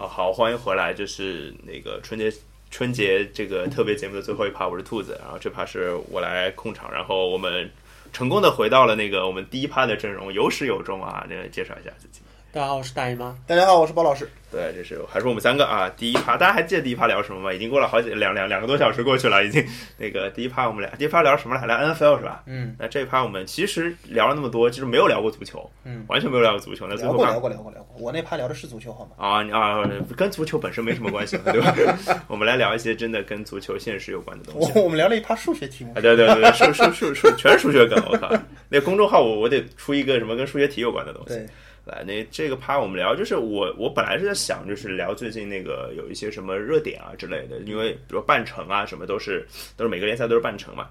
啊，好，欢迎回来，就是那个春节春节这个特别节目的最后一趴，我是兔子，然后这趴是我来控场，然后我们成功的回到了那个我们第一趴的阵容，有始有终啊，那个介绍一下自己。大家好，我是大姨妈。大家好，我是包老师。对，这是还是我们三个啊。第一趴，大家还记得第一趴聊什么吗？已经过了好几两两两个多小时过去了，已经。那个第一趴我们俩，第一趴聊什么来？聊 NFL 是吧？嗯。那这一趴我们其实聊了那么多，其实没有聊过足球，嗯，完全没有聊过足球。那最后聊过聊过聊过聊过，我那趴聊的是足球，好吗？啊啊，跟足球本身没什么关系，对吧？我们来聊一些真的跟足球现实有关的东西。我我们聊了一趴数学题目。啊，对对对，数数数数全是数学梗，我靠！那公众号我我得出一个什么跟数学题有关的东西。对。来，那这个趴我们聊，就是我我本来是在想，就是聊最近那个有一些什么热点啊之类的，因为比如半程啊什么都是都是每个联赛都是半程嘛。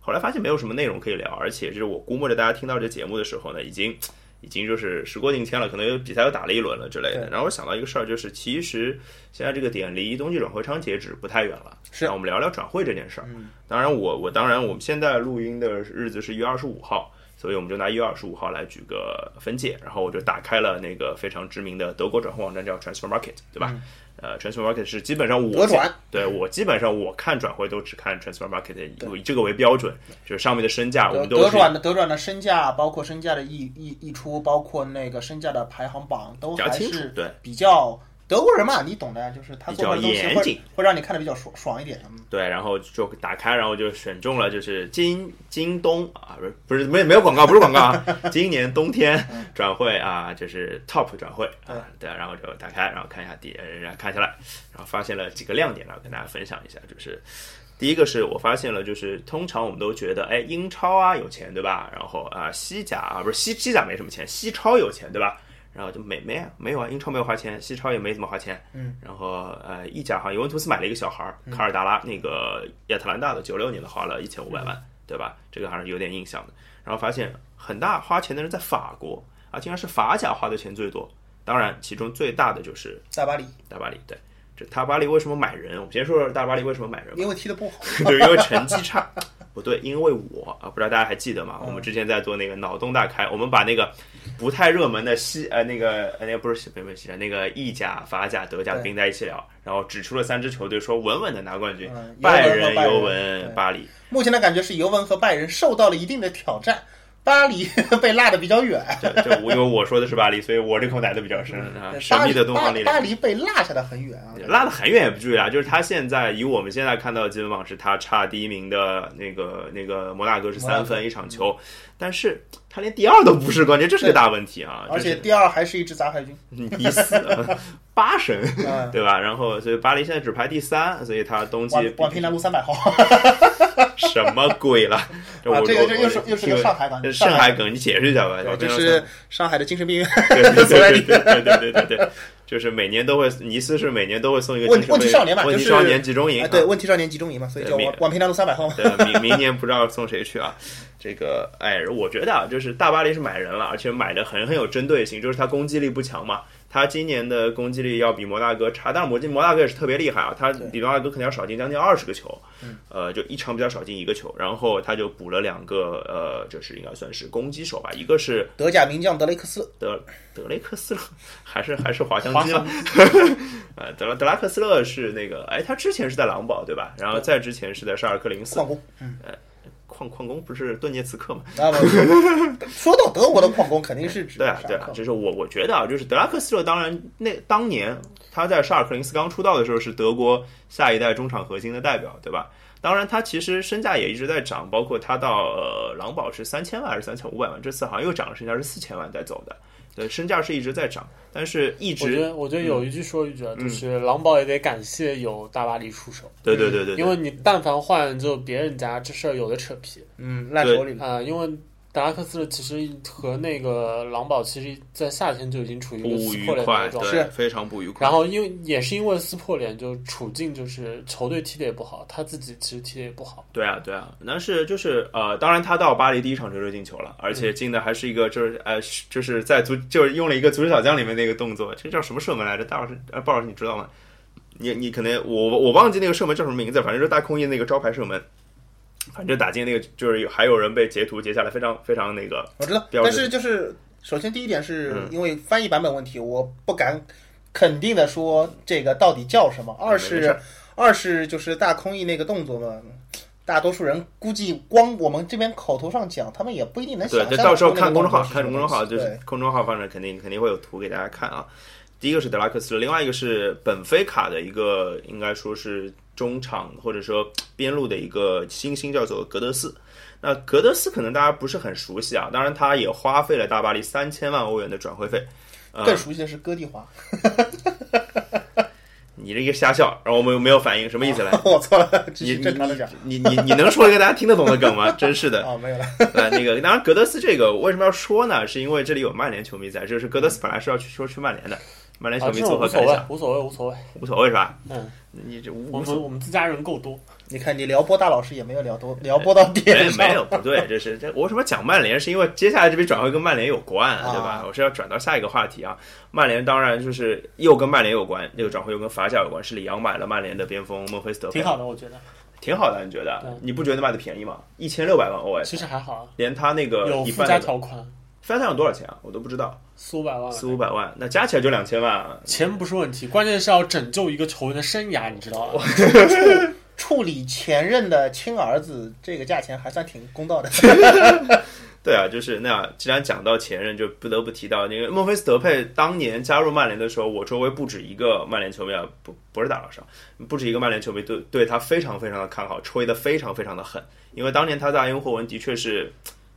后来发现没有什么内容可以聊，而且就是我估摸着大家听到这节目的时候呢，已经已经就是时过境迁了，可能有比赛又打了一轮了之类的。然后我想到一个事儿，就是其实现在这个点离冬季转会窗截止不太远了，是让我们聊聊转会这件事儿。当然，我我当然我们现在录音的日子是一月二十五号。所以我们就拿一月二十五号来举个分界，然后我就打开了那个非常知名的德国转会网站，叫 Transfer Market，对吧？呃，Transfer Market 是基本上我对我基本上我看转会都只看 Transfer Market，以这个为标准，就是上面的身价我们都德转的德转的身价，包括身价的溢溢溢出，包括那个身价的排行榜都还是对比较。德国人嘛，你懂的，就是他做的东西会会让你看的比较爽爽一点。对，然后就打开，然后就选中了，就是京京东啊，不是不是没没有广告，不是广告啊，今年冬天转会啊，就是 top 转会啊，对，然后就打开，然后看一下底，然后看下来，然后发现了几个亮点，然后跟大家分享一下，就是第一个是我发现了，就是通常我们都觉得，哎，英超啊有钱，对吧？然后啊，西甲啊，不是西西甲没什么钱，西超有钱，对吧？然后就没没啊，没有啊，英超没有花钱，西超也没怎么花钱。嗯，然后呃，意甲好像尤文图斯买了一个小孩儿，卡尔达拉，那个亚特兰大的，九六年的，花了一千五百万，对吧？这个还是有点印象的。然后发现很大花钱的人在法国啊，竟然是法甲花的钱最多。当然，其中最大的就是大巴黎。大巴黎，对，这大巴黎为什么买人？我们先说说大巴黎为什么买人。因为踢得不好，就是因为成绩差。不对，因为我啊，不知道大家还记得吗？我们之前在做那个脑洞大开，我们把那个不太热门的西呃那个呃那个不是西不是西那个意甲、法甲、德甲并在一起聊，然后指出了三支球队，说稳稳的拿冠军：拜仁、尤文、巴黎。目前的感觉是尤文和拜仁受到了一定的挑战。巴黎 被落的比较远，就就因为我说的是巴黎，所以我这口奶的比较深啊。神秘的东方力量，巴黎被落下的很远啊，落的很远也不至于啊。就是他现在以我们现在看到的积分榜，是他差第一名的那个那个摩纳哥是三分一场球，但是他连第二都不是，关键这是个大问题啊。而且第二还是一支杂牌军，第四 八神，对吧？然后所以巴黎现在只排第三，所以他冬季宛平南路三百号。什么鬼了？这个这又是又是个上海梗，上海梗，你解释一下吧。这是上海的精神病院所在地。对对对对对，就是每年都会，尼斯是每年都会送一个问问题少年嘛，问题少年集中营。对，问题少年集中营嘛，所以叫宛平南路三百号。对，明明年不知道送谁去啊？这个，哎，我觉得啊，就是大巴黎是买人了，而且买的很很有针对性，就是他攻击力不强嘛。他今年的攻击力要比摩纳哥差，但是摩摩纳哥也是特别厉害啊，他比摩纳哥肯定要少进将近二十个球，呃，就一场比较少进一个球，然后他就补了两个，呃，就是应该算是攻击手吧，一个是德甲名将德雷克斯德德雷克斯勒，还是还是滑翔机吗？呃，德德拉克斯勒是那个，哎，他之前是在狼堡对吧？然后再之前是在沙尔克零四，矿工，嗯。矿矿工不是顿涅茨克嘛？啊，说到德国的矿工，肯定是指对啊，对啊，就是我我觉得啊，就是德拉克斯勒，当然那当年他在沙尔克林斯刚出道的时候是德国下一代中场核心的代表，对吧？当然他其实身价也一直在涨，包括他到呃狼堡是三千万还是三千五百万，这次好像又涨了，身价是四千万在走的。对，身价是一直在涨，但是一直我觉得我觉得有一句说一句啊，就是狼堡也得感谢有大巴黎出手。对对对对，因为你但凡换就别人家这事儿有的扯皮，嗯，烂手里啊，因为。德拉克斯其实和那个狼堡，其实，在夏天就已经处于一个撕破脸的状态，非常不愉快。然后，因为也是因为撕破脸，就处境就是球队踢的也不好，他自己其实踢的也不好。对啊，对啊，但是就是呃，当然他到巴黎第一场球就进球了，而且进的还是一个就是呃，就是在足就是用了一个足球小将里面那个动作，这叫什么射门来着？大老师，呃，鲍老师你知道吗？你你可能我我忘记那个射门叫什么名字，反正就是大空翼那个招牌射门。反正打进那个，就是还有人被截图截下来，非常非常那个。我知道，但是就是首先第一点是因为翻译版本问题，我不敢肯定的说这个到底叫什么，二是二是就是大空翼那个动作嘛。大多数人估计光我们这边口头上讲，他们也不一定能想象。对，就到时候看公众号，看公众号就是公众号放着，肯定肯定会有图给大家看啊。第一个是德拉克斯，另外一个是本菲卡的一个，应该说是中场或者说边路的一个新星，叫做格德斯。那格德斯可能大家不是很熟悉啊，当然他也花费了大巴黎三千万欧元的转会费。更熟悉的是哥蒂华。你这个瞎笑，然后我们又没有反应，什么意思来？我错了，你正常的讲。你你你能说一个大家听得懂的梗吗？真是的。哦，没有了。呃，那个当然，格德斯这个为什么要说呢？是因为这里有曼联球迷在，就是格德斯本来是要去说去曼联的，曼联球迷作何感想？无所谓，无所谓，无所谓是吧？嗯，你这我们我们自家人够多。你看，你撩拨大老师也没有撩多撩拨到点上。没有，不对，这是这我为什么讲曼联？是因为接下来这笔转会跟曼联有关，对吧？我是要转到下一个话题啊。曼联当然就是又跟曼联有关，那个转会又跟法甲有关，是里昂买了曼联的边锋孟菲斯特。挺好的，我觉得。挺好的，你觉得？你不觉得卖的便宜吗？一千六百万欧哎，其实还好啊，连他那个有附加条款。附加条款多少钱啊？我都不知道。四五百万。四五百万，那加起来就两千万。钱不是问题，关键是要拯救一个球员的生涯，你知道吗？处理前任的亲儿子，这个价钱还算挺公道的。对啊，就是那样。既然讲到前任，就不得不提到那个孟菲斯德佩。当年加入曼联的时候，我周围不止一个曼联球迷啊，不不是打老师，不止一个曼联球迷对对他非常非常的看好，吹得非常非常的狠。因为当年他在埃因霍文的确是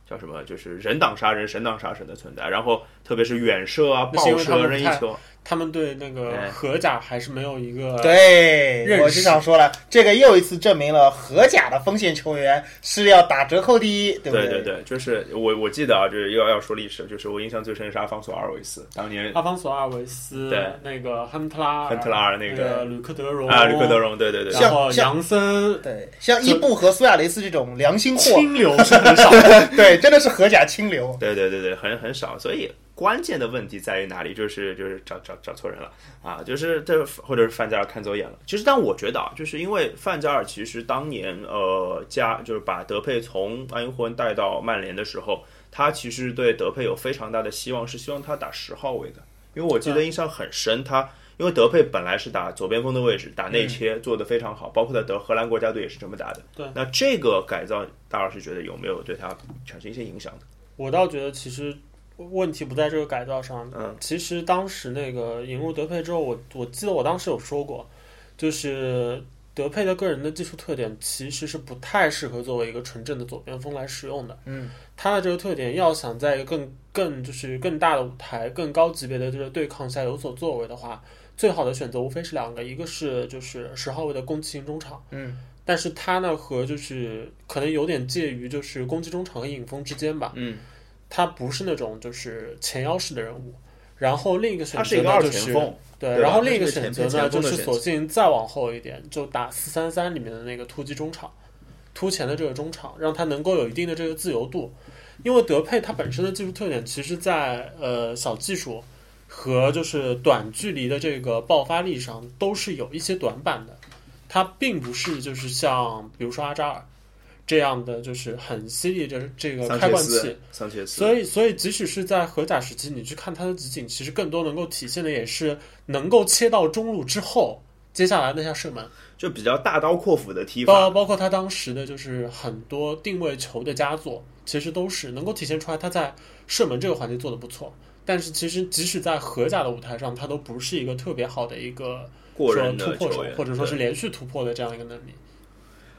叫什么，就是人挡杀人，神挡杀神的存在。然后特别是远射啊、爆射、任意球。他们对那个荷甲还是没有一个对，我就想说了，这个又一次证明了荷甲的锋线球员是要打折扣的，对不对？对对对，就是我我记得啊，就是要要说历史，就是我印象最深是阿方索阿尔维斯，当年阿方索阿尔维斯对。那个亨特拉亨特拉尔那个吕克德容啊吕克德容，对对对，然后杨森对，像伊布和苏亚雷斯这种良心货，清流是很少，对，真的是荷甲清流，对对对对，很很少，所以。关键的问题在于哪里？就是就是找找找错人了啊！就是这或者是范加尔看走眼了。其实，但我觉得啊，就是因为范加尔其实当年呃加就是把德佩从安因霍恩带到曼联的时候，他其实对德佩有非常大的希望，是希望他打十号位的。因为我记得印象很深，他因为德佩本来是打左边锋的位置，打内切做得非常好，包括在德荷兰国家队也是这么打的。对，那这个改造，大老师觉得有没有对他产生一些影响的？我倒觉得其实。问题不在这个改造上。嗯，其实当时那个引入德佩之后，我我记得我当时有说过，就是德佩的个人的技术特点其实是不太适合作为一个纯正的左边锋来使用的。嗯，他的这个特点要想在一个更更就是更大的舞台、更高级别的这个对抗下有所作为的话，最好的选择无非是两个，一个是就是十号位的攻击型中场。嗯，但是他呢和就是可能有点介于就是攻击中场和影锋之间吧。嗯。他不是那种就是前腰式的人物，然后另一个选择呢就是对，然后另一个选择呢就是索性再往后一点，就打四三三里面的那个突击中场，突前的这个中场，让他能够有一定的这个自由度。因为德佩他本身的技术特点，其实在呃小技术和就是短距离的这个爆发力上都是有一些短板的，他并不是就是像比如说阿扎尔。这样的就是很犀利的这个开罐器，所以所以即使是在荷甲时期，你去看他的集锦，其实更多能够体现的也是能够切到中路之后，接下来那下射门，就比较大刀阔斧的踢法。包包括他当时的就是很多定位球的佳作，其实都是能够体现出来他在射门这个环节做的不错。但是其实即使在荷甲的舞台上，他都不是一个特别好的一个过人突破手，或者说是连续突破的这样一个能力。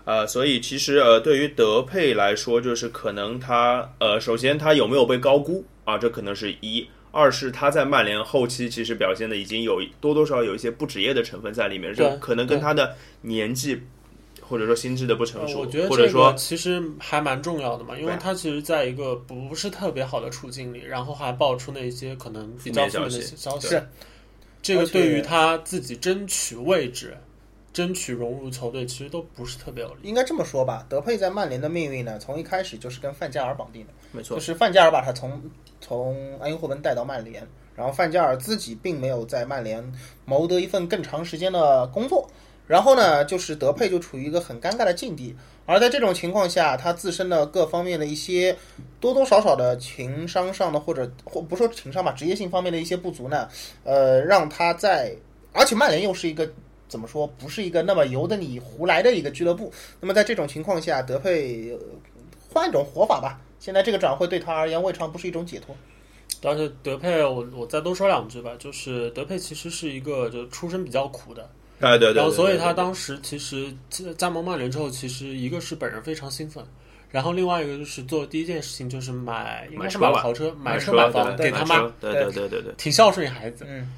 呃，所以其实呃，对于德佩来说，就是可能他呃，首先他有没有被高估啊？这可能是一；二是他在曼联后期其实表现的已经有多多少少有一些不职业的成分在里面，这可能跟他的年纪或者说心智的不成熟，我觉得或者说其实还蛮重要的嘛，因为他其实在一个不是特别好的处境里，然后还爆出那些可能比较负面的消息，这个对于他自己争取位置。争取融入球队，其实都不是特别有利。应该这么说吧，德佩在曼联的命运呢，从一开始就是跟范加尔绑定的。没错，就是范加尔把他从从埃因霍温带到曼联，然后范加尔自己并没有在曼联谋得一份更长时间的工作，然后呢，就是德佩就处于一个很尴尬的境地，而在这种情况下，他自身的各方面的一些多多少少的情商上的或者或不说情商吧，职业性方面的一些不足呢，呃，让他在，而且曼联又是一个怎么说，不是一个那么由得你胡来的一个俱乐部。那么在这种情况下，德佩呃换一种活法吧。现在这个转会对他而言，未尝不是一种解脱。但是德佩，我我再多说两句吧，就是德佩其实是一个就出身比较苦的，哎，对对对，然后所以他当时其实加盟曼联之后，其实一个是本人非常兴奋，然后另外一个就是做第一件事情就是买，应该是买豪车、买车买房给他妈，对对对对对，挺孝顺孩子。嗯，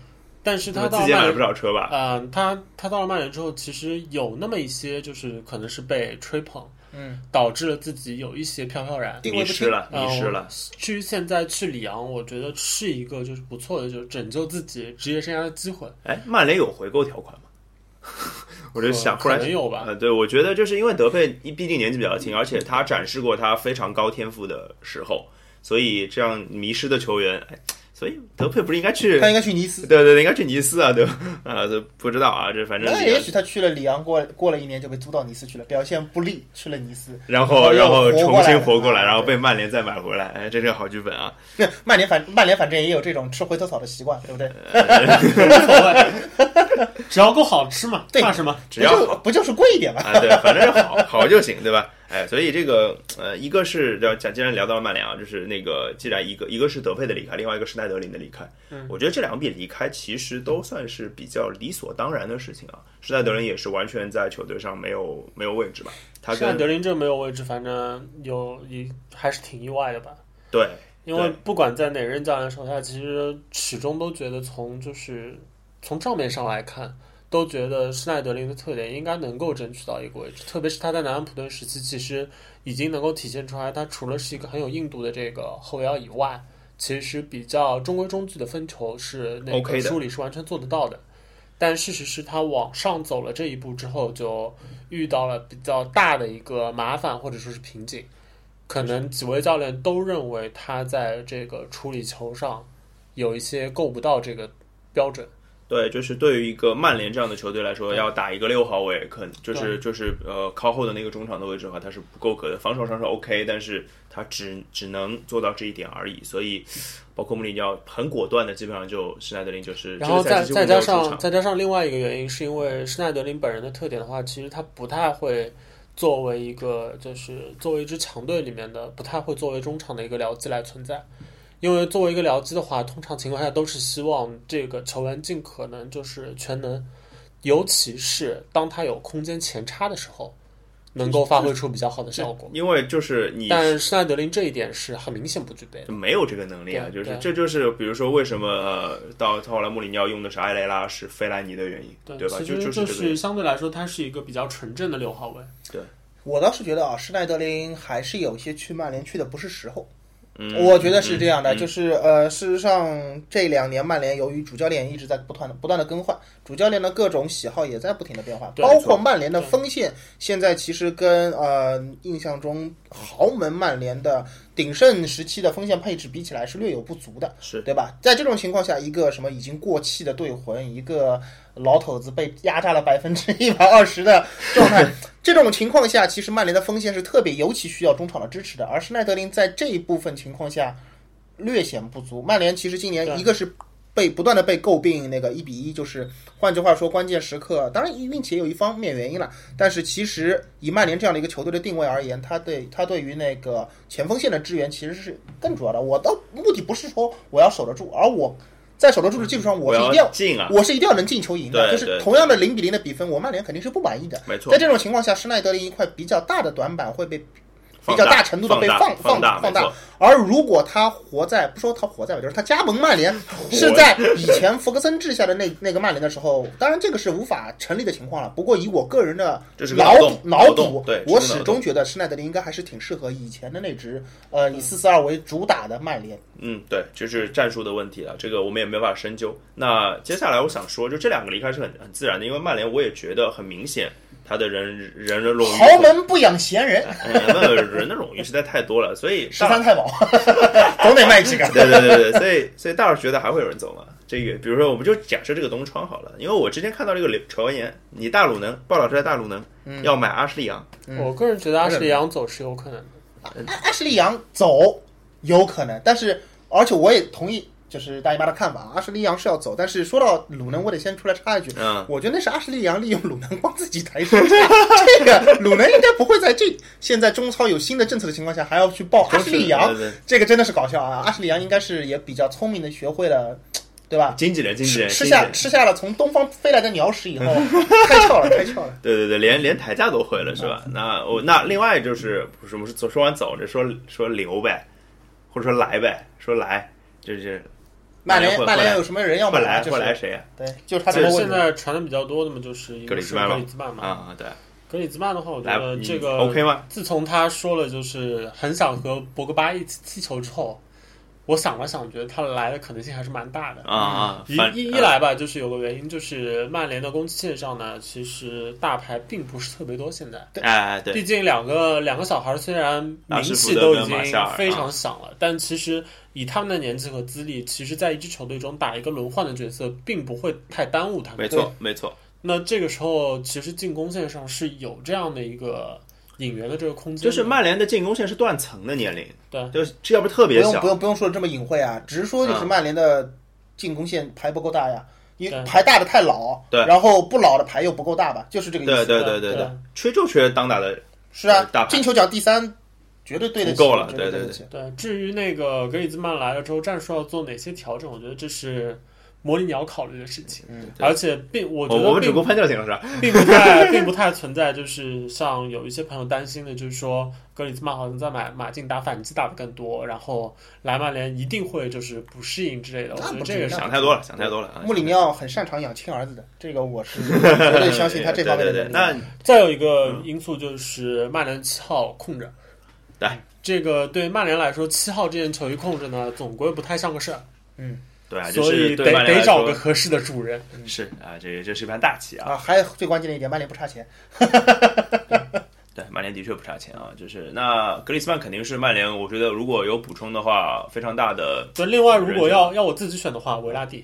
但是他到了自己买了曼联，不少车吧？嗯，他他到了曼联之后，其实有那么一些就是可能是被吹捧，嗯，导致了自己有一些飘飘然。定位不清迷失了，嗯迷失了。至于现在去里昂，我觉得是一个就是不错的，就是拯救自己职业生涯的机会。哎，曼联有回购条款吗？我就想，可忽然有吧呃，对，我觉得就是因为德佩毕竟年纪比较轻，而且他展示过他非常高天赋的时候，所以这样迷失的球员，哎，所以德佩不是应该去？他应该去尼斯。对对对，应该去尼斯啊，对吧？啊，这不知道啊，这反正那也许他去了里昂，过过了一年就被租到尼斯去了，表现不利，去了尼斯。然后然后重新活过来，啊然后被曼联再买回来，哎，这是个好剧本啊！曼联反曼联反正也有这种吃回头草的习惯，对不对？无所谓，只要够好吃嘛，对怕什么？只要不就不就是贵一点嘛？啊，对，反正好好就行，对吧？哎，所以这个呃，一个是要讲，既然聊到了曼联啊，就是那个既然一个一个是德佩的离开，另外一个是奈德林的离开，嗯我觉得这两笔离开其实都算是比较理所当然的事情啊。施耐德林也是完全在球队上没有没有位置吧？他跟德林这没有位置，反正有一还是挺意外的吧。对因为不管在哪任教练手下，其实始终都觉得从就是从账面上来看，都觉得施耐德林的特点应该能够争取到一个位置，特别是他在南安普顿时期，其实已经能够体现出来，他除了是一个很有硬度的这个后腰以外，其实比较中规中矩的分球是那个梳理是完全做得到的。但事实是他往上走了这一步之后，就遇到了比较大的一个麻烦或者说是瓶颈。可能几位教练都认为他在这个处理球上有一些够不到这个标准。对，就是对于一个曼联这样的球队来说，要打一个六号位，可就是就是呃靠后的那个中场的位置的话，他是不够格的。防守上是 OK，但是他只只能做到这一点而已。所以，包括穆里尼奥很果断的，基本上就施耐德林就是然后再再加上再加上另外一个原因，是因为施耐德林本人的特点的话，其实他不太会作为一个就是作为一支强队里面的，不太会作为中场的一个僚机来存在。因为作为一个僚机的话，通常情况下都是希望这个球员尽可能就是全能，尤其是当他有空间前插的时候，能够发挥出比较好的效果。因为就是你但施耐德林这一点是很明显不具备的。就没有这个能力啊，就是对对这就是比如说为什么呃到后来穆里尼奥用的是埃雷拉是费莱尼的原因，对吧？其就实就是。相对来说，他是一个比较纯正的六号位。对我倒是觉得啊，施耐德林还是有些去曼联去的不是时候。嗯我觉得是这样的，嗯就是呃，事实上这两年曼联由于主教练一直在不断的不断的更换，主教练的各种喜好也在不停的变化，包括曼联的锋线现在其实跟呃印象中豪门曼联的鼎盛时期的锋线配置比起来是略有不足的，是。对吧？在这种情况下，一个什么已经过气的队魂，一个老头子被压榨了百分之一百二十的状态，这种情况下，其实曼联的锋线是特别尤其需要中场的支持的，而施耐德林在这一部分情况下略显不足。曼联其实今年一个是被不断的被诟病那个一比一，就是换句话说，关键时刻，当然运气也有一方面原因了，但是其实以曼联这样的一个球队的定位而言，他对他对于那个前锋线的支援其实是更主要的。我的目的不是说我要守得住，而我在守得住的基础上，我是一定要进啊，我是一定要能进球赢的，就是同样的零比零的比分，我曼联肯定是不满意的。没错。在，这种情况下，施耐德林一块比较大的短板会被比较大大程度的被放放放大放大。而如果他活在不说他活在吧，就是他加盟曼联 是在以前福格森治下的那那个曼联的时候，当然这个是无法成立的情况了。不过以我个人的脑脑补对，我始终觉得施耐德林应该还是挺适合以前的那支呃以四四二为主打的曼联。嗯，对，就是战术的问题了，这个我们也没办法深究。那接下来我想说，就这两个离开是很很自然的，因为曼联我也觉得很明显，他的人人人冗余，豪门不养闲人，嗯那人的冗余实在太多了，所以十三太保 总得卖几个。对对对对，所以所以大老师觉得还会有人走吗？这个，比如说，我们就假设这个东窗好了，因为我之前看到这个传言，你大鲁能鲍老师在大鲁能、要买阿什利杨，嗯我个人觉得阿什利杨走是有可能的。阿阿什利杨走有可能，但是而且我也同意，就是大姨妈的看法，阿什利杨是要走，但是说到鲁能，我得先出来插一句，嗯，我觉得那是阿什利杨利用鲁能帮自己抬身价，这个鲁能应该不会在这现在中超有新的政策的情况下还要去报阿什利杨，这个真的是搞笑啊！阿什利杨应该是也比较聪明的，学会了，对吧？经纪人，经纪人，吃下吃下了从东方飞来的鸟屎以后，开窍了，开窍了。对对对，连连抬价都会了，是吧？那我那另外就是什么是说说完走着说说留呗，或者说来呗，说来就是曼联曼联有什么人要买啊？会来就是会来谁呀？对，就是他这个现。在传的比较多的嘛，就是一个是格里兹曼嘛格里兹曼嘛。啊，对，格里兹曼的话，我觉得这个嗯 OK 吗？自从他说了就是很想和博格巴一起踢球之后，我想了想，觉得他来的可能性还是蛮大的。啊啊，一一一来吧，就是有个原因，就是曼联的攻击线上呢，其实大牌并不是特别多。现在，哎对，毕竟两个两个小孩虽然名气都已经非常响了，但其实以他们的年纪和资历，其实在一支球队中打一个轮换的角色，并不会太耽误他们。没错没错，那这个时候，其实进攻线上是有这样的一个引援的这个空间，就是曼联的进攻线是断层的年龄，对。就是这要不特不用别小。不用不用说的这么隐晦啊，只是说就是嗯。曼联的进攻线牌不够大呀，因为牌大的太老，对。然后不老的牌又不够大吧，就是这个意思。对对对对对，缺就缺当打的是啊大，牌金球奖第三绝对对得起，够了对对对。对，至于那个格里兹曼来了之后，战术要做哪些调整，我觉得这是模拟鸟考虑的事情。嗯，而且并我觉得我们只顾喷就行了，是吧？并不太并不太存在，就是像有一些朋友担心的，就是说格里兹曼好像在马马竞打反击打的更多，然后来曼联一定会就是不适应之类的。我觉得这个是想太多了，想太多了。啊穆里尼奥很擅长养亲儿子的，这个我是绝对相信他这方面的。那再有一个因素就是曼联七号空着，对这个对曼联来说，七号这件球衣空着呢，总归不太像个事儿，对啊，就所以是得得找个合适的主人。是啊，这这是一盘大棋啊。啊，还有最关键的一点，曼联不差钱。对，曼联的确不差钱啊，就是那格里斯曼肯定是曼联，我觉得如果有补充的话，非常大的对，另外如果要要我自己选的话，维拉蒂。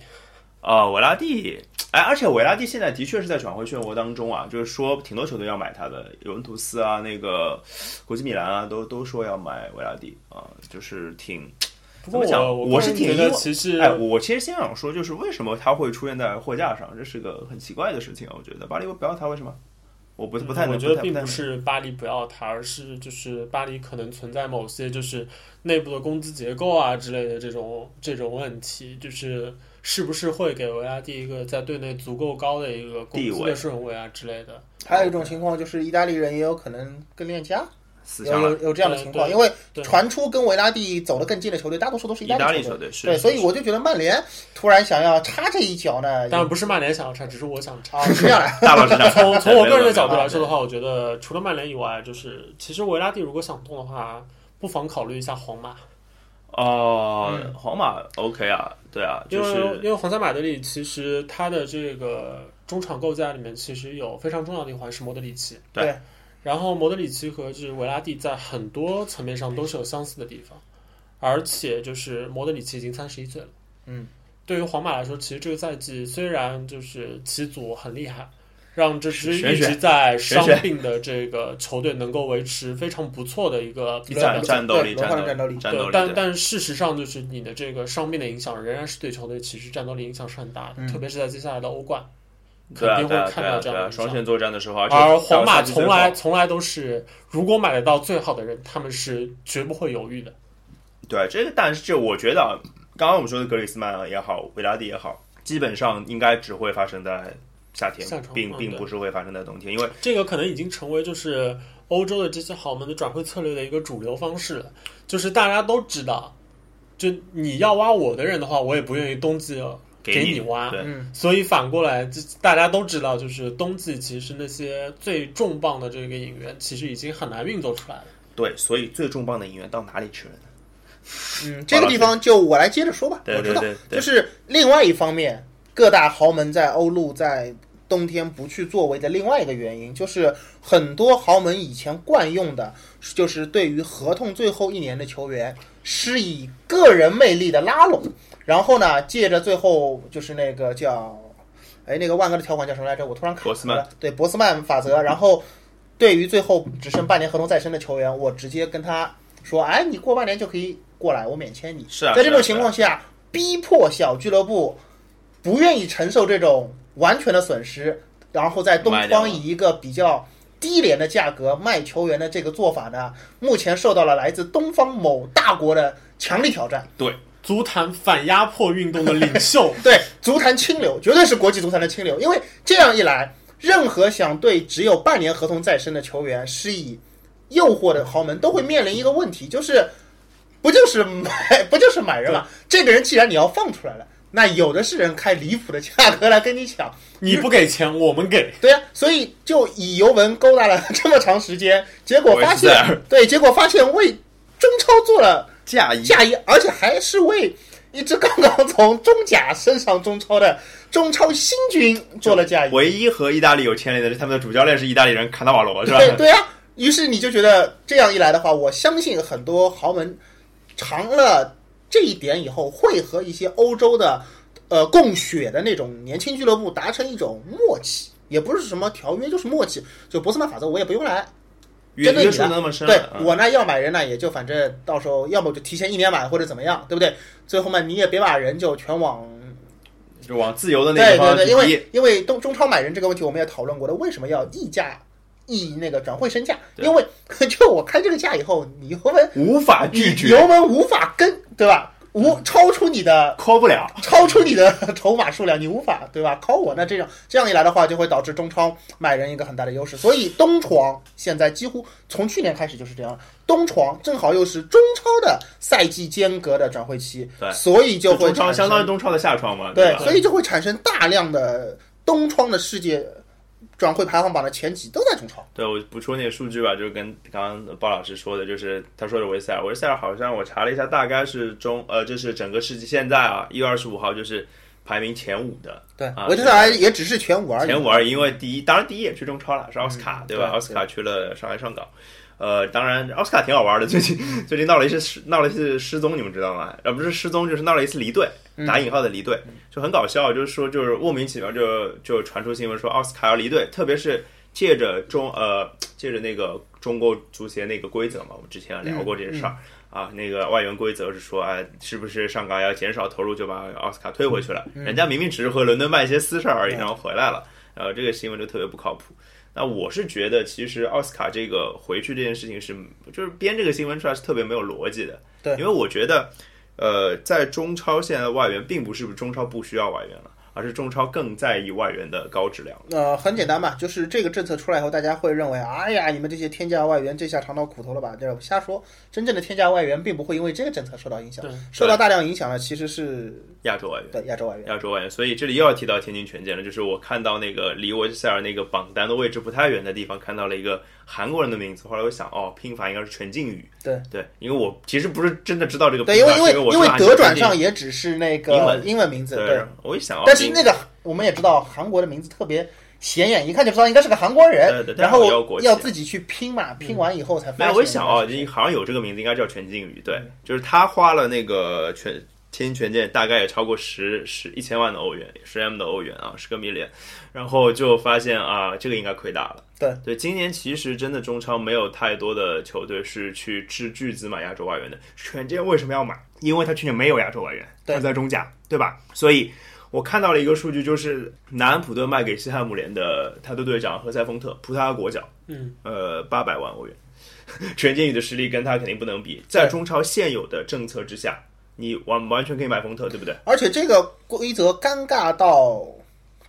啊、维拉蒂，哎，而且维拉蒂现在的确是在转会漩涡当中啊，就是说挺多球队要买他的，尤文图斯啊，那个国际米兰啊，都都说要买维拉蒂啊，就是挺不过怎么讲我我是觉得其实哎，我其实先想说，就是为什么他会出现在货架上，这是个很奇怪的事情啊。我觉得巴黎不要他，为什么？我不不太能，嗯我觉得并不是巴黎不要他，而是就是巴黎可能存在某些就是内部的工资结构啊之类的这种这种问题，就是是不是会给维拉蒂一个在队内足够高的一个工地位资的顺位啊之类的。还有一种情况就是，意大利人也有可能跟链家有。有有这样的情况，因为传出跟维拉蒂走得更近的球队，大多数都是意大利球队。球队是，对，所以我就觉得曼联突然想要插这一脚呢，当然不是曼联想要插，只是我想插。啊，是这样的。大老师长从从我个人的角度来说的话，我觉得除了曼联以外，就是其实维拉蒂如果想动的话，不妨考虑一下皇马。哦，嗯皇马 OK 啊，对啊，因为就是因为皇家马德里其实它的这个中场构架里面其实有非常重要的一环是莫德里奇，对然后莫德里奇和就是维拉蒂在很多层面上都是有相似的地方，而且就是莫德里奇已经三十一岁了，嗯，对于皇马来说，其实这个赛季虽然就是齐祖很厉害。让这支一直在伤病的这个球队能够维持非常不错的一个比赛战，战斗力，战斗力对，战斗力，对但但事实上就是你的这个伤病的影响仍然是对球队其实战斗力影响是很大的，嗯特别是在接下来的欧冠，肯定会看到这对啊双线样的影响。作战的时候，而皇马从来从来都是，如果买得到最好的人，他们是绝不会犹豫的。对这个，但是这我觉得啊，刚刚我们说的格里斯曼也好，维拉蒂也好，基本上应该只会发生在夏天夏，并并不是会发生在冬天，因为这个可能已经成为就是欧洲的这些豪门的转会策略的一个主流方式了，就是大家都知道，就你要挖我的人的话，我也不愿意冬季给你你挖，嗯，所以反过来，这大家都知道，就是冬季其实那些最重磅的这个引援，其实已经很难运作出来了。对，所以最重磅的引援到哪里去了呢？嗯，这个地方就我来接着说吧。对我知道，对对对就是另外一方面，各大豪门在欧陆在冬天不去作为的另外一个原因，就是很多豪门以前惯用的，就是对于合同最后一年的球员施以个人魅力的拉拢。然后呢，借着最后就是那个叫，哎，那个万恶的条款叫什么来着？我突然卡博斯曼了。对，博斯曼法则。然后对于最后只剩半年合同在身的球员，我直接跟他说，哎，你过半年就可以过来，我免签你。是啊，在这种情况下，逼迫小俱乐部不愿意承受这种完全的损失，然后在东方以一个比较低廉的价格卖球员的这个做法呢，目前受到了来自东方某大国的强力挑战。对，足坛反压迫运动的领袖 对，足坛清流绝对是国际足坛的清流，因为这样一来，任何想对只有半年合同在身的球员施以诱惑的豪门，都会面临一个问题，就是不就是买 不就是买人嘛？这个人既然你要放出来了，那有的是人开离谱的价格来跟你抢，你不给钱，我们给。对呀、所以就以尤文勾搭了这么长时间，结果发现，对，结果发现为中超做了嫁衣嫁衣，而且还是为一支刚刚从中甲升上中超的中超新军做了嫁衣。唯一和意大利有牵连的是他们的主教练是意大利人卡纳瓦罗，是吧？对对啊，于是你就觉得这样一来的话，我相信很多豪门尝了这一点以后，会和一些欧洲的呃供血的那种年轻俱乐部达成一种默契。也不是什么条约，就是默契。就博斯曼法则，我也不用来，约针对你的约束那么深对我呢要买人呢，也就反正到时候要么就提前一年买，或者怎么样，对不对？最后嘛，你也别把人就全往就往自由的那对对对，因为因为中中超买人这个问题，我们也讨论过的，为什么要溢价以那个转会身价？因为 就我开这个价以后，你油门无法拒绝油门无法跟，对吧？无超出你的，call 不了。超出你的 筹码数量，你无法对吧？call 我，那这样这样一来的话，就会导致中超买人一个很大的优势。所以东窗现在几乎从去年开始就是这样，东窗正好又是中超的赛季间隔的转会期，对所以就会相当于中超的下窗嘛，对，吧？所以就会产生大量的东窗的世界转会排行榜的前几都在中超。对，我补充点数据吧，就是跟刚刚鲍老师说的，就是他说的维塞尔，维塞尔好像我查了一下，大概是中呃，就是整个世纪现在啊，一月二十五号就是排名前五的，对啊，维特塞尔也只是前五而已。前五而已，因为第一，当然第一也去中超了，是奥斯卡，对吧？奥斯卡去了上海上港。呃，当然，奥斯卡挺好玩的。最近 最近闹了一次失闹了一次失踪，你们知道吗？呃，不是失踪，就是闹了一次离队，打引号的离队，就很搞笑。就是说，就是莫名其妙就就传出新闻说奥斯卡要离队，特别是借着中呃借着那个中国足协那个规则嘛，我们之前聊过这件事儿。啊，那个外援规则是说，哎，是不是上港要减少投入，就把奥斯卡退回去了？人家明明只是和伦敦办一些私事儿而已，然后回来了。呃，这个新闻就特别不靠谱。那我是觉得，其实奥斯卡这个回去这件事情是，就是编这个新闻出来是特别没有逻辑的。对因为我觉得，呃，在中超现在的外援并不是中超不需要外援了，而是中超更在意外援的高质量。呃，很简单嘛，就是这个政策出来以后，大家会认为，哎呀，你们这些天价外援这下尝到苦头了吧？这瞎说，真正的天价外援并不会因为这个政策受到影响，受到大量影响的其实是亚洲外援。对亚洲外援。亚洲外援，所以这里又要提到天津权健了。就是我看到那个离维塞尔那个榜单的位置不太远的地方，看到了一个韩国人的名字。后来我想，哦，拼法应该是全靖宇。对对，因为我其实不是真的知道这个拼对，因，为因为因为德转上也只是那个英个文英文名字，对对。，我一想，哦但是那个我们也知道，韩国的名字特别显眼，一看就知道应该是个韩国人。对对然后要要自己去拼嘛，拼完以后才发没有，现。我一想哦，好像有这个名字，应该叫全靖宇。对，就是他花了那个全天津权健大概也超过十十一千万的欧元，十 M 的欧元啊，十个 million，然后就发现啊，这个应该亏大了。对对，今年其实真的中超没有太多的球队是去斥巨资买亚洲外援的。权健为什么要买？因为他去年没有亚洲外援，对他在中甲，对吧？所以。我看到了一个数据，就是南安普顿卖给西汉姆联的他的队长何塞丰特，葡萄牙国脚，嗯，呃，八百万欧元。权健宇的实力跟他肯定不能比，在中超现有的政策之下，你完完全可以买丰特，对不对？而且这个规则尴尬到，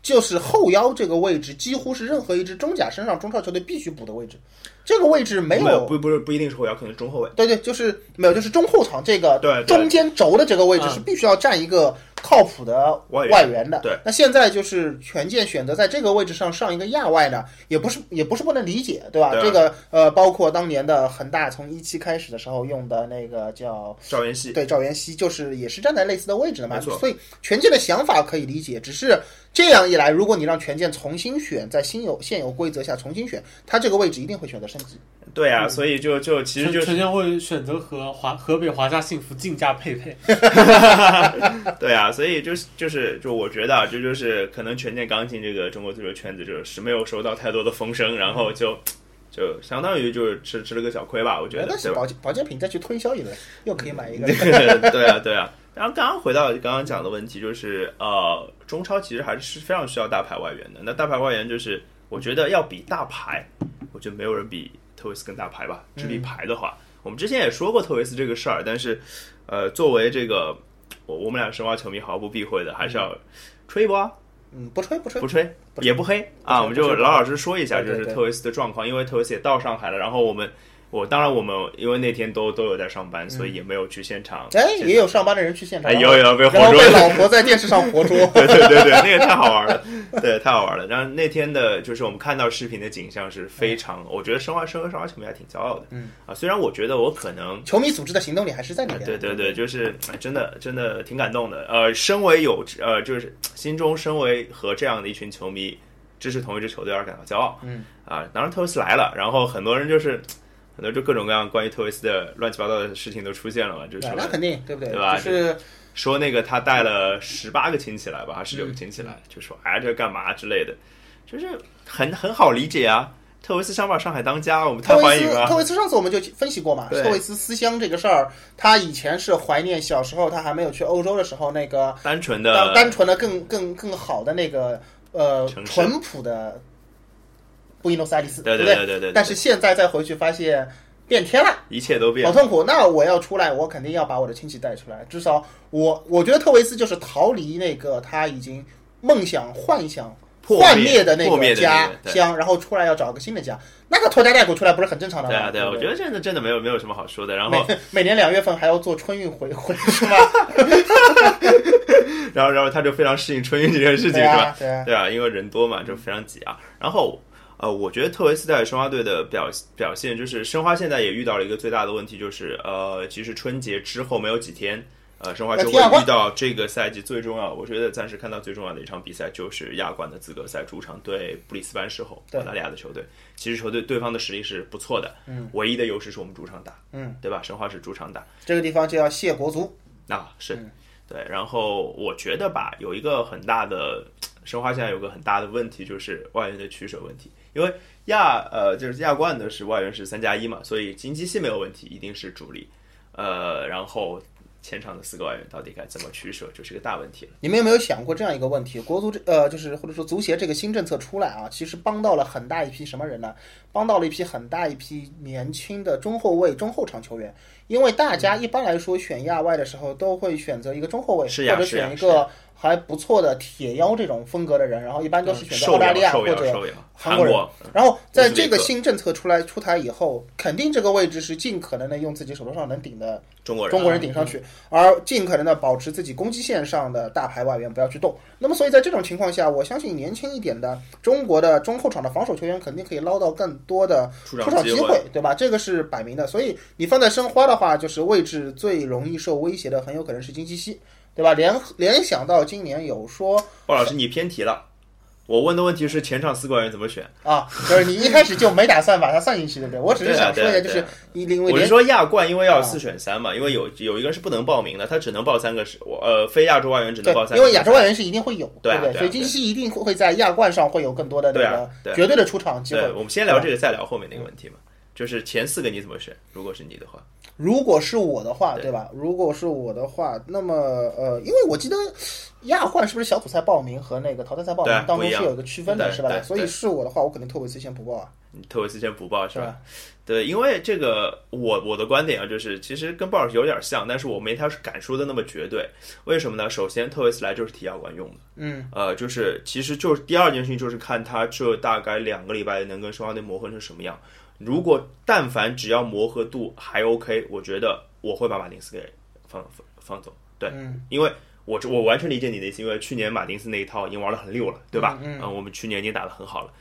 就是后腰这个位置几乎是任何一支中甲身上中超球队必须补的位置，这个位置没有。没有，不不是不一定是后腰，可能是中后卫。对对，就是没有，就是中后场这个中间轴的这个位置嗯是必须要站一个靠谱的外援的。对，那现在就是权健选择在这个位置上上一个亚外呢，也不是也不是不能理解，对吧？对啊这个呃，包括当年的恒大从一期开始的时候用的那个叫赵元熙，对赵元熙，就是也是站在类似的位置的嘛。所以权健的想法可以理解，只是这样一来，如果你让权健重新选，在新有现有规则下重新选，他这个位置一定会选择升级。对啊，所以就就其实就是陈陈建会选择和华河北华夏幸福竞价配配，对啊，所以就是就是就我觉得啊，这就是可能权健刚进这个中国足球圈子，就是没有收到太多的风声，然后就就相当于就是吃吃了个小亏吧，我觉得那是？保健保健品再去推销一轮，又可以买一个。对啊，对啊。然后刚刚回到刚刚讲的问题，就是呃，中超其实还是非常需要大牌外援的。那大牌外援就是，我觉得要比大牌，我觉得没有人比特维斯更大牌吧。智力牌的话，我们之前也说过特维斯这个事儿，但是呃，作为这个我我们俩申花球迷毫不避讳的，还是要吹一波啊。嗯，不吹不吹不，吹也不黑啊，我们就老老实说一下，就是特维斯的状况，因为特维斯也到上海了，然后我们我当然我们因为那天都都有在上班，所以也没有去现场。哎，也有上班的人去现场，哎有有被活捉被老婆在电视上活捉。对对对对，那个太好玩了，对，太好玩了。然后那天的，就是我们看到视频的景象是非常，我觉得申花申花申花球迷还挺骄傲的，嗯啊，虽然我觉得我可能。球迷组织的行动力还是在里面。对对对，就是哎真的真的挺感动的。呃，身为有呃，就是心中身为和这样的一群球迷支持同一支球队而感到骄傲。嗯啊，当然特维斯来了，然后很多人就是很多就各种各样关于特维斯的乱七八糟的事情都出现了嘛，就是说那肯定对不对？对吧就是说那个他带了十八个亲戚来吧，还是十九嗯个亲戚来，就说哎这干嘛之类的，就是很很好理解啊。特维斯想把上海当家，我们太欢迎了特。维斯上次我们就分析过嘛，特维斯思乡这个事儿，他以前是怀念小时候他还没有去欧洲的时候那个单纯的单纯的更更更好的那个呃淳朴的布宜诺斯艾利斯，对不对对对对，但是现在再回去发现变天了。一切都变了。好痛苦。那我要出来，我肯定要把我的亲戚带出来。至少我，我觉得特维斯就是逃离那个他已经梦想、幻想、破幻灭的那破灭的那个家乡，然后出来要找个新的家。那个拖家带口出来不是很正常的吗？对啊对啊，不我觉得真的真的没有没有什么好说的。然后每 每年两月份还要做春运回回是吗？然后然后他就非常适应春运这件事情对是吧？啊，对啊，对啊，因为人多嘛，就非常挤啊。然后呃，我觉得特维斯在申花队的表表现，就是申花现在也遇到了一个最大的问题，就是呃，其实春节之后没有几天，呃，申花就会遇到这个赛季最重要，我觉得暂时看到最重要的一场比赛就是亚冠的资格赛，主场对布里斯班时候，澳大利亚的球队。其实球队对方的实力是不错的，嗯，唯一的优势是我们主场打，嗯，对吧？申花是主场打。这个地方就要谢国足。啊，是嗯对。然后我觉得吧，有一个很大的申花现在有个很大的问题，就是外援的取舍问题。因为亚呃就是亚冠的是外援是三加一嘛，所以金基西没有问题，一定是主力。呃，然后前场的四个外援到底该怎么取舍，就是个大问题了。你们有没有想过这样一个问题？国足这呃，就是或者说足协这个新政策出来啊，其实帮到了很大一批什么人呢？帮到了一批很大一批年轻的中后卫、中后场球员。因为大家一般来说选亚外的时候，都会选择一个中后卫，或者选一个还不错的铁腰这种风格的人，然后一般都是选择澳大利亚或者韩国人然后在这个新政策出来出台以后，肯定这个位置是尽可能的用自己手头上能顶的中国人中国人顶上去，而尽可能的保持自己攻击线上的大牌外援不要去动。那么，所以在这种情况下，我相信年轻一点的中国的中后场的防守球员肯定可以捞到更多的出出场机会。场机会，对吧？这个是摆明的。所以你放在申花的话，就是位置最容易受威胁的，很有可能是金基西，对吧？联联想到今年有说鲍老师，你偏题了。我问的问题是前场四个外援怎么选？啊，就是你一开始就没打算把他算进去，对不对？我只是想说一下，就是对啊对啊因因为联我是说亚冠，因为要啊四选三嘛，因为有有一个人是不能报名的，他只能报三个是，我呃非亚洲外援只能报，三个。因为亚洲外援是一定会有，不对？对啊对啊所以金西一定会在亚冠上会有更多的那个绝对的出场机会对，。我们先聊这个，再聊后面那个问题嘛。就是前四个你怎么选？如果是你的话，如果是我的话，对对吧？如果是我的话，那么呃，因为我记得亚冠是不是小组赛报名和那个淘汰赛报名当中是有一个区分的，是吧？所以是我的话，我肯定特维斯先不报啊，你特维斯先不报是吧？对，因为这个我我的观点啊，就是其实跟鲍老师有点像，但是我没他敢说的那么绝对。为什么呢？首先，特维斯来就是踢亚冠用的，嗯，呃，就是其实就是第二件事情就是看他这大概两个礼拜能跟申花队磨合成什么样。如果但凡只要磨合度还 OK，我觉得我会把马丁斯给放放放走。对，嗯因为我这我完全理解你的意思，因为去年马丁斯那一套已经玩的很溜了，对吧？嗯我们去年已经打得很好了。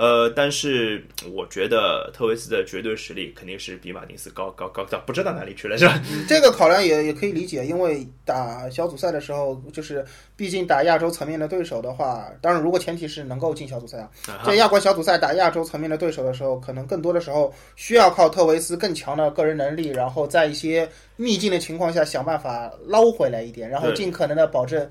呃，但是我觉得特维斯的绝对实力肯定是比马丁斯高高高到不知道哪里去了，是吧？嗯 这个考量也也可以理解，因为打小组赛的时候，就是毕竟打亚洲层面的对手的话，当然如果前提是能够进小组赛啊，在亚冠小组赛打亚洲层面的对手的时候，可能更多的时候需要靠特维斯更强的个人能力，然后在一些逆境的情况下想办法捞回来一点，然后尽可能的保证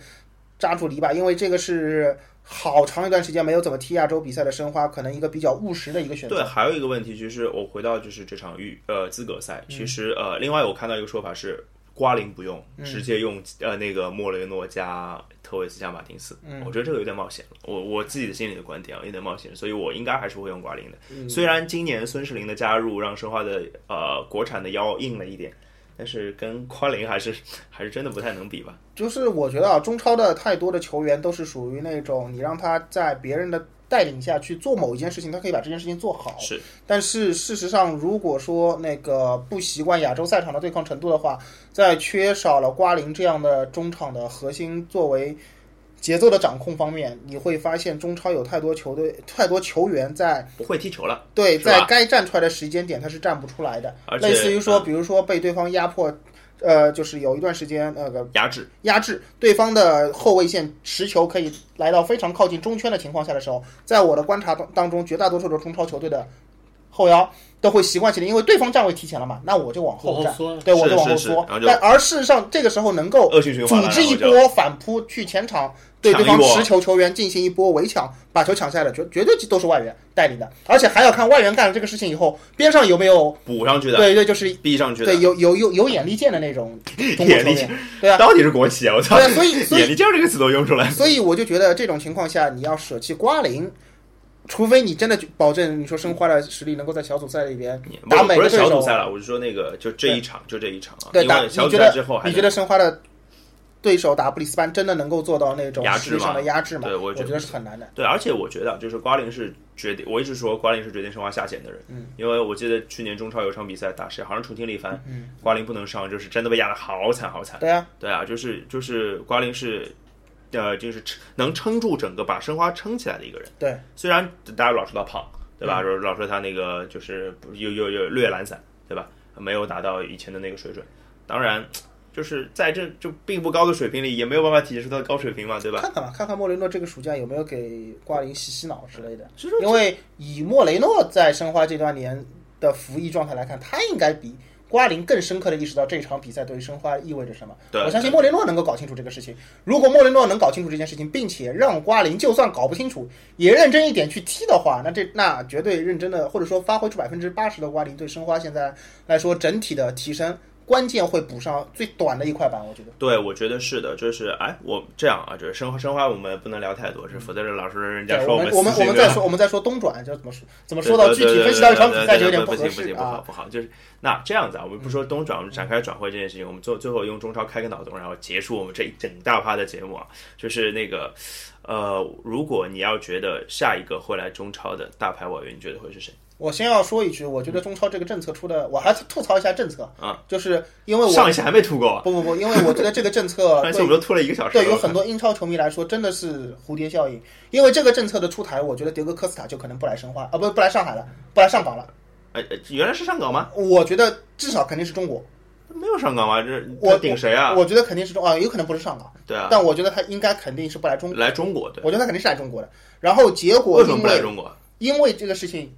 扎住篱笆，因为这个是好长一段时间没有怎么踢亚洲比赛的申花，可能一个比较务实的一个选择。对，还有一个问题就是，我回到就是这场预呃资格赛，其实呃，另外我看到一个说法是，瓜林不用，直接用呃那个莫雷诺加特维斯加马丁斯，我觉得这个有点冒险了。我我自己的心里的观点啊，有点冒险，所以我应该还是会用瓜林的。虽然今年孙世林的加入让申花的呃国产的腰硬了一点，但是跟瓜林还是还是真的不太能比吧。就是我觉得啊，中超的太多的球员都是属于那种你让他在别人的带领下去做某一件事情，他可以把这件事情做好。是，但是事实上，如果说那个不习惯亚洲赛场的对抗程度的话，在缺少了瓜林这样的中场的核心作为节奏的掌控方面，你会发现中超有太多球队、太多球员在不会踢球了，对在该站出来的时间点他是站不出来的。类似于说，嗯比如说被对方压迫，呃，就是有一段时间那个压制。压制对方的后卫线持球可以来到非常靠近中圈的情况下的时候，在我的观察当当中，绝大多数的中超球队的后腰都会习惯性的，因为对方站位提前了嘛，那我就往后站，往后缩对我就往后缩但而事实上，这个时候能够组织一波反扑，去前场对对方持球球员进行一波围抢，把球抢下来的，绝绝对都是外援带领的，而且还要看外援干了这个事情以后，边上有没有补上去的，对对，就是逼上去的，对有有有有眼力见的那种 中国球员，对啊，到底是国企啊！我操，对啊，所以所以眼力见这个词都用出来。所以我就觉得这种情况下，你要舍弃瓜林，除非你真的就保证你说申花的实力能够在小组赛里边不打每不是个对手，小组赛了，我是说那个就这一场，就这一场啊。对打，小你觉得组赛之后还你觉得申花的对手打布里斯班真的能够做到那种压制实力上的吗压制吗？对我觉得是很难的。对，而且我觉得就是瓜林是决定，我一直说瓜林是决定申花下线的人。嗯，因为我记得去年中超有场比赛打谁，好像重庆力帆，嗯，瓜林不能上，就是真的被压得好惨好惨。对啊，对啊，就是就是瓜林是。呃，就是撑能撑住整个把申花撑起来的一个人。对，虽然大家老说他胖，对嗯吧？老老说他那个就是有有有略懒散，对吧？没有达到以前的那个水准。当然，就是在这就并不高的水平里，也没有办法体现出他的高水平嘛，对吧？看看吧，看看莫雷诺这个暑假有没有给瓜林洗洗脑之类的。因为以莫雷诺在申花这段年的服役状态来看，他应该比瓜林更深刻的意识到这场比赛对于申花意味着什么。对我相信莫雷诺能够搞清楚这个事情。如果莫雷诺能搞清楚这件事情，并且让瓜林就算搞不清楚，也认真一点去踢的话，那这那绝对认真的，或者说发挥出百分之八十的瓜林，对申花现在来说整体的提升。关键会补上最短的一块板，我觉得。对，我觉得是的，就是哎，我这样啊，就是申花申花我们不能聊太多，是否则这老是人家，说我们我们私信对吧我们再说我们再说东转，就怎么说怎么说到具体分析到一场比赛就有点不行不合适啊。行不好不好，就是那这样子啊，我们不说东转，我们展开转会这件事情，我们最最后用中超开个脑洞，然后结束我们这一整大趴的节目啊，就是那个呃，如果你要觉得下一个会来中超的大牌外援，你觉得会是谁？我先要说一句，我觉得中超这个政策出的，我还是吐槽一下政策啊，就是因为我上一期还没吐够啊，不不不，因为我觉得这个政策上一期我们都吐了一个小时，对有很多英超球迷来说真的是蝴蝶效应，因为这个政策的出台，我觉得迭戈科斯塔就可能不来申花啊，不不来上海了，不来上港了。哎，哎原来是上港吗？我觉得至少肯定是中国，没有上港吗？这我顶谁啊？我觉得肯定是中啊，有可能不是上港，对啊，但我觉得他应该肯定是不来中，来中国对，我觉得他肯定是来中国的。然后结果为什么因为不来中国？因为这个事情，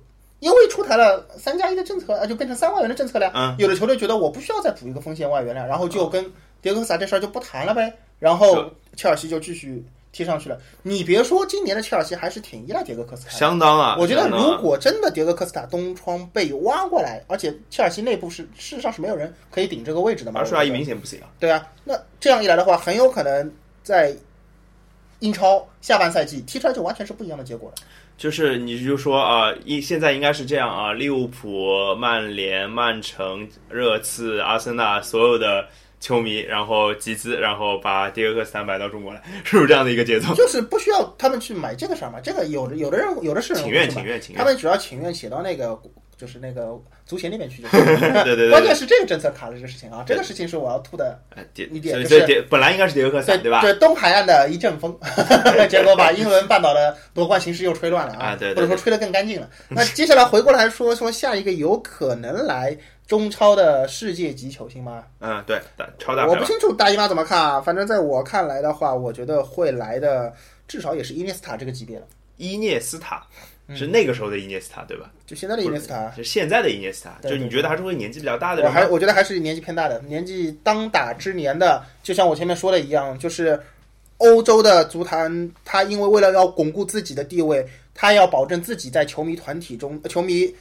因为出台了三加一的政策，啊，就变成三外援的政策了。嗯，有的球队觉得我不需要再补一个锋线外援了，然后就跟迭戈科斯塔这事儿就不谈了呗。然后切尔西就继续踢上去了。你别说，今年的切尔西还是挺依赖迭戈科斯塔的。相当啊！我觉得，如果真的迭戈科斯塔东窗被挖过来，而且切尔西内部是事实上是没有人可以顶这个位置的嘛。马舒阿姨明显不行啊。对啊，那这样一来的话，很有可能在英超下半赛季踢出来就完全是不一样的结果了。就是你就说啊，一现在应该是这样啊，利物浦、曼联、曼城、热刺、阿森纳所有的球迷，然后集资，然后把迭戈科斯坦买到中国来，是不是这样的一个节奏？就是不需要他们去买这个事儿嘛，这个有的有的人有的是情愿情愿情愿。他们主要情愿写到那个就是那个足协那边去就 对对对关键是这个政策卡了这个事情啊，这个事情是我要吐的。哎迭一点就是本来应该是迭戈克对赛对吧？对，东海岸的一阵风，结果把英伦半岛的夺冠形势又吹乱了啊对对或者说吹得更干净了。那 接下来回过来说说下一个有可能来中超的世界级球星吗？嗯，对，大超大。我不清楚大姨妈怎么看啊，反正在我看来的话，我觉得会来的至少也是伊涅斯塔这个级别了，伊涅斯塔嗯是那个时候的伊涅斯塔对吧？就现在的伊涅斯塔。是现在的伊涅斯塔，就你觉得还是会年纪比较大的我？还我觉得还是年纪偏大的，年纪当打之年的，就像我前面说的一样，就是欧洲的足坛，他因为为了要巩固自己的地位，他要保证自己在球迷团体中、呃球迷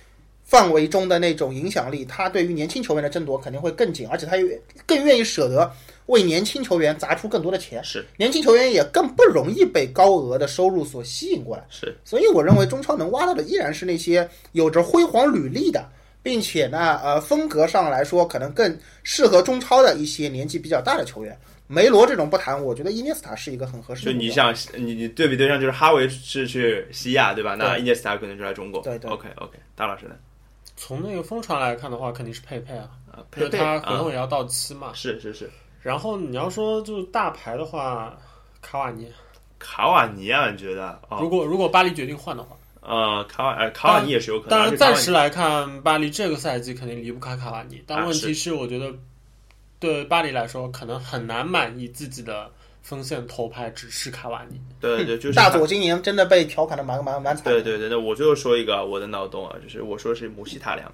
范围中的那种影响力，他对于年轻球员的争夺肯定会更紧，而且他也更愿意舍得为年轻球员砸出更多的钱，是年轻球员也更不容易被高额的收入所吸引过来。是，所以我认为中超能挖到的依然是那些有着辉煌履历的，并且呢，呃，风格上来说可能更适合中超的一些年纪比较大的球员。梅罗这种不谈，我觉得伊涅斯塔是一个很合适的。就你像你你对比对象就是哈维是去西亚对吧？那伊涅斯塔可能就来中国。对对 OK OK，大老师呢？从那个风传来看的话，肯定是佩佩啊，啊，佩佩啊，他合同也要到期嘛。是是是，然后你要说就是大牌的话，卡瓦尼，卡瓦尼啊，你觉得？哦，如果如果巴黎决定换的话，呃，卡瓦呃卡瓦尼也是有可能。当然而且卡瓦尼暂时来看，巴黎这个赛季肯定离不开卡瓦尼，但啊问题是我觉得对巴黎来说可能很难满意自己的锋线头牌只是卡瓦尼。对对，就是大佐今年真的被调侃的蛮蛮蛮惨对。对对对，那我最后说一个我的脑洞啊，就是我说是姆希塔良，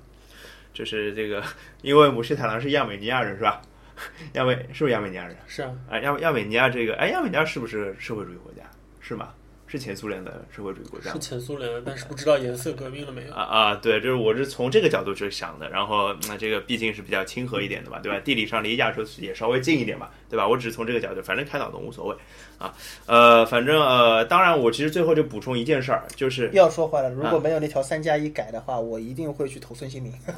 就是这个，因为姆希塔良是亚美尼亚人是吧？亚美是不是亚美尼亚人？是啊，啊，亚亚美尼亚这个，哎，亚美尼亚是不是社会主义国家？是吗？是前苏联的社会主义国家是。前苏联的，但是不知道颜色革命了没有。啊啊，对，就是我是从这个角度去想的。然后那、这个毕竟是比较亲和一点的嘛，对吧？地理上离亚洲也稍微近一点嘛，对吧？我只是从这个角度，反正开脑洞无所谓啊。呃，反正呃，当然我其实最后就补充一件事儿，就是又要说回来了，如果没有那条三加一改的话，我一定会去投孙兴民。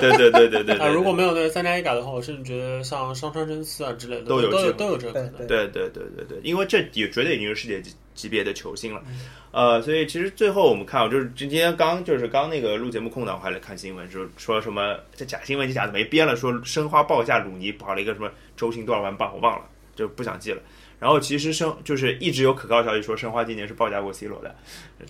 对对对对对啊，如果没有那个三加一改的话，我甚至觉得像上川真司啊之类的都有都有都有这个可能。对对对对对对，因为这也绝对已经是世界级级别的球星了，呃，所以其实最后我们看，啊，就是今天刚就是刚那个录节目空档，我还来看新闻，就是说什么这假新闻就假的没编了，说申花报价鲁尼跑了一个什么周薪多少万镑，我忘了，就不想记了。然后其实申就是一直有可靠消息说申花今年是报价过 C 罗的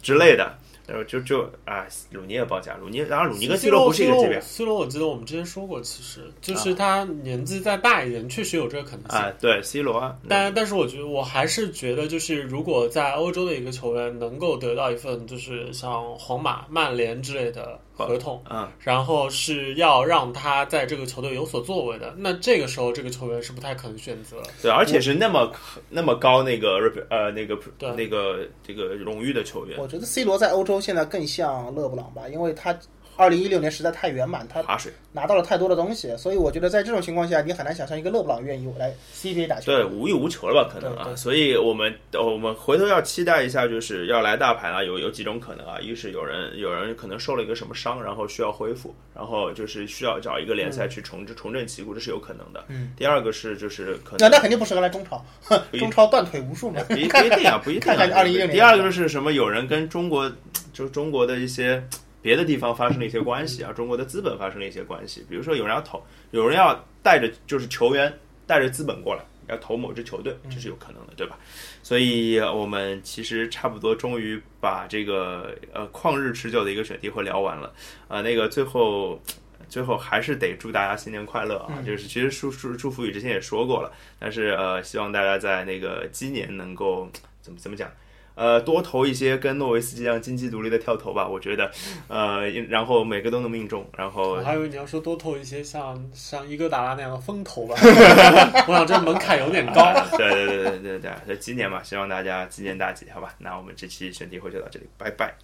之类的，就就啊鲁尼也报价，鲁尼然后鲁尼跟 C 罗不是一个级别 C 罗我记得我们之前说过，其实就是他年纪再大一点，确实有这个可能性。啊，对 C 罗啊，但但是我觉得我还是觉得，就是如果在欧洲的一个球员能够得到一份就是像皇马、曼联之类的合同，嗯，然后是要让他在这个球队有所作为的，那这个时候这个球员是不太可能选择。对，而且是那么那么高那个呃那个那个这个荣誉的球员，我觉得 C 罗在欧洲现在更像勒布朗吧，因为他二零一六年实在太圆满，他。拿到了太多的东西，所以我觉得在这种情况下，你很难想象一个勒布朗愿意来 CBA 打球。对，无欲无求了吧？可能啊，所以我们呃我们回头要期待一下，就是要来大牌啊，有有几种可能啊，一是有人有人可能受了一个什么伤，然后需要恢复，然后就是需要找一个联赛去重置、重振旗鼓，这是有可能的。嗯，第二个是就是可那能那肯定不适合来中超，中超断腿无数嘛。不一定啊，不一定、啊。看看2016年第二个就是什么，有人跟中国就是中国的一些别的地方发生了一些关系啊，中国的资本发生了一些关系，比如说有人要投，有人要带着就是球员带着资本过来。要投某支球队，这是有可能的，对吧？所以我们其实差不多终于把这个呃旷日持久的一个选题会聊完了啊、呃。那个最后最后还是得祝大家新年快乐啊！就是其实祝祝祝福语之前也说过了，但是呃，希望大家在那个今年能够怎么怎么讲。呃，多投一些跟诺维斯基一样经济独立的跳投吧，我觉得，呃，然后每个都能命中，然后我还以为你要说多投一些像像伊戈达拉那样的风投吧，我想这门槛有点高。对对对对对对，这今年嘛，希望大家鸡年大吉，好吧？那我们这期选题会就到这里，拜拜。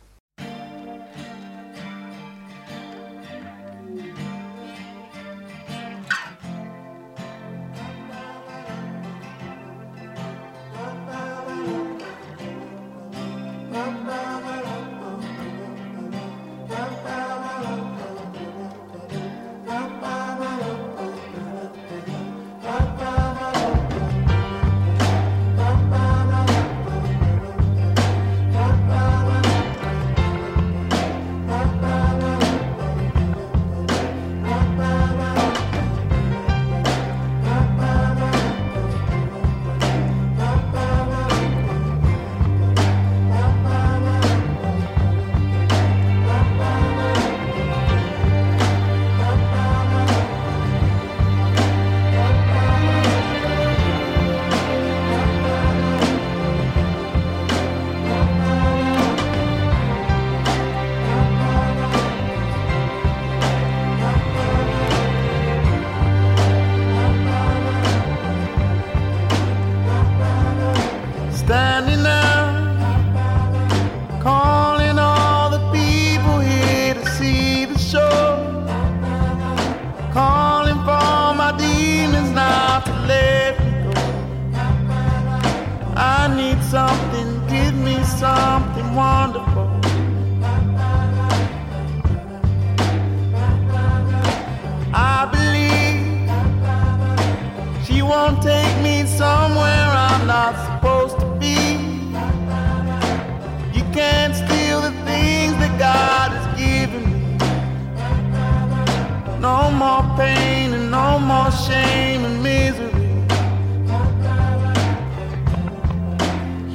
I need something, give me something wonderful. I believe she won't take me somewhere I'm not supposed to be. You can't steal the things that God has given me. No more pain and no more shame and misery.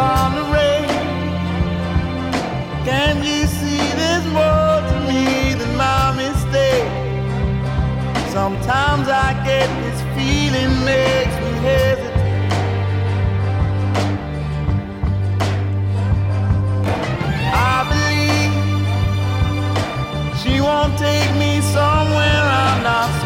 Supposed to tolerate? Can you see there's more to me than my mistake? Sometimes I get this feeling makes me hesitate. I believe she won't take me somewhere I'm not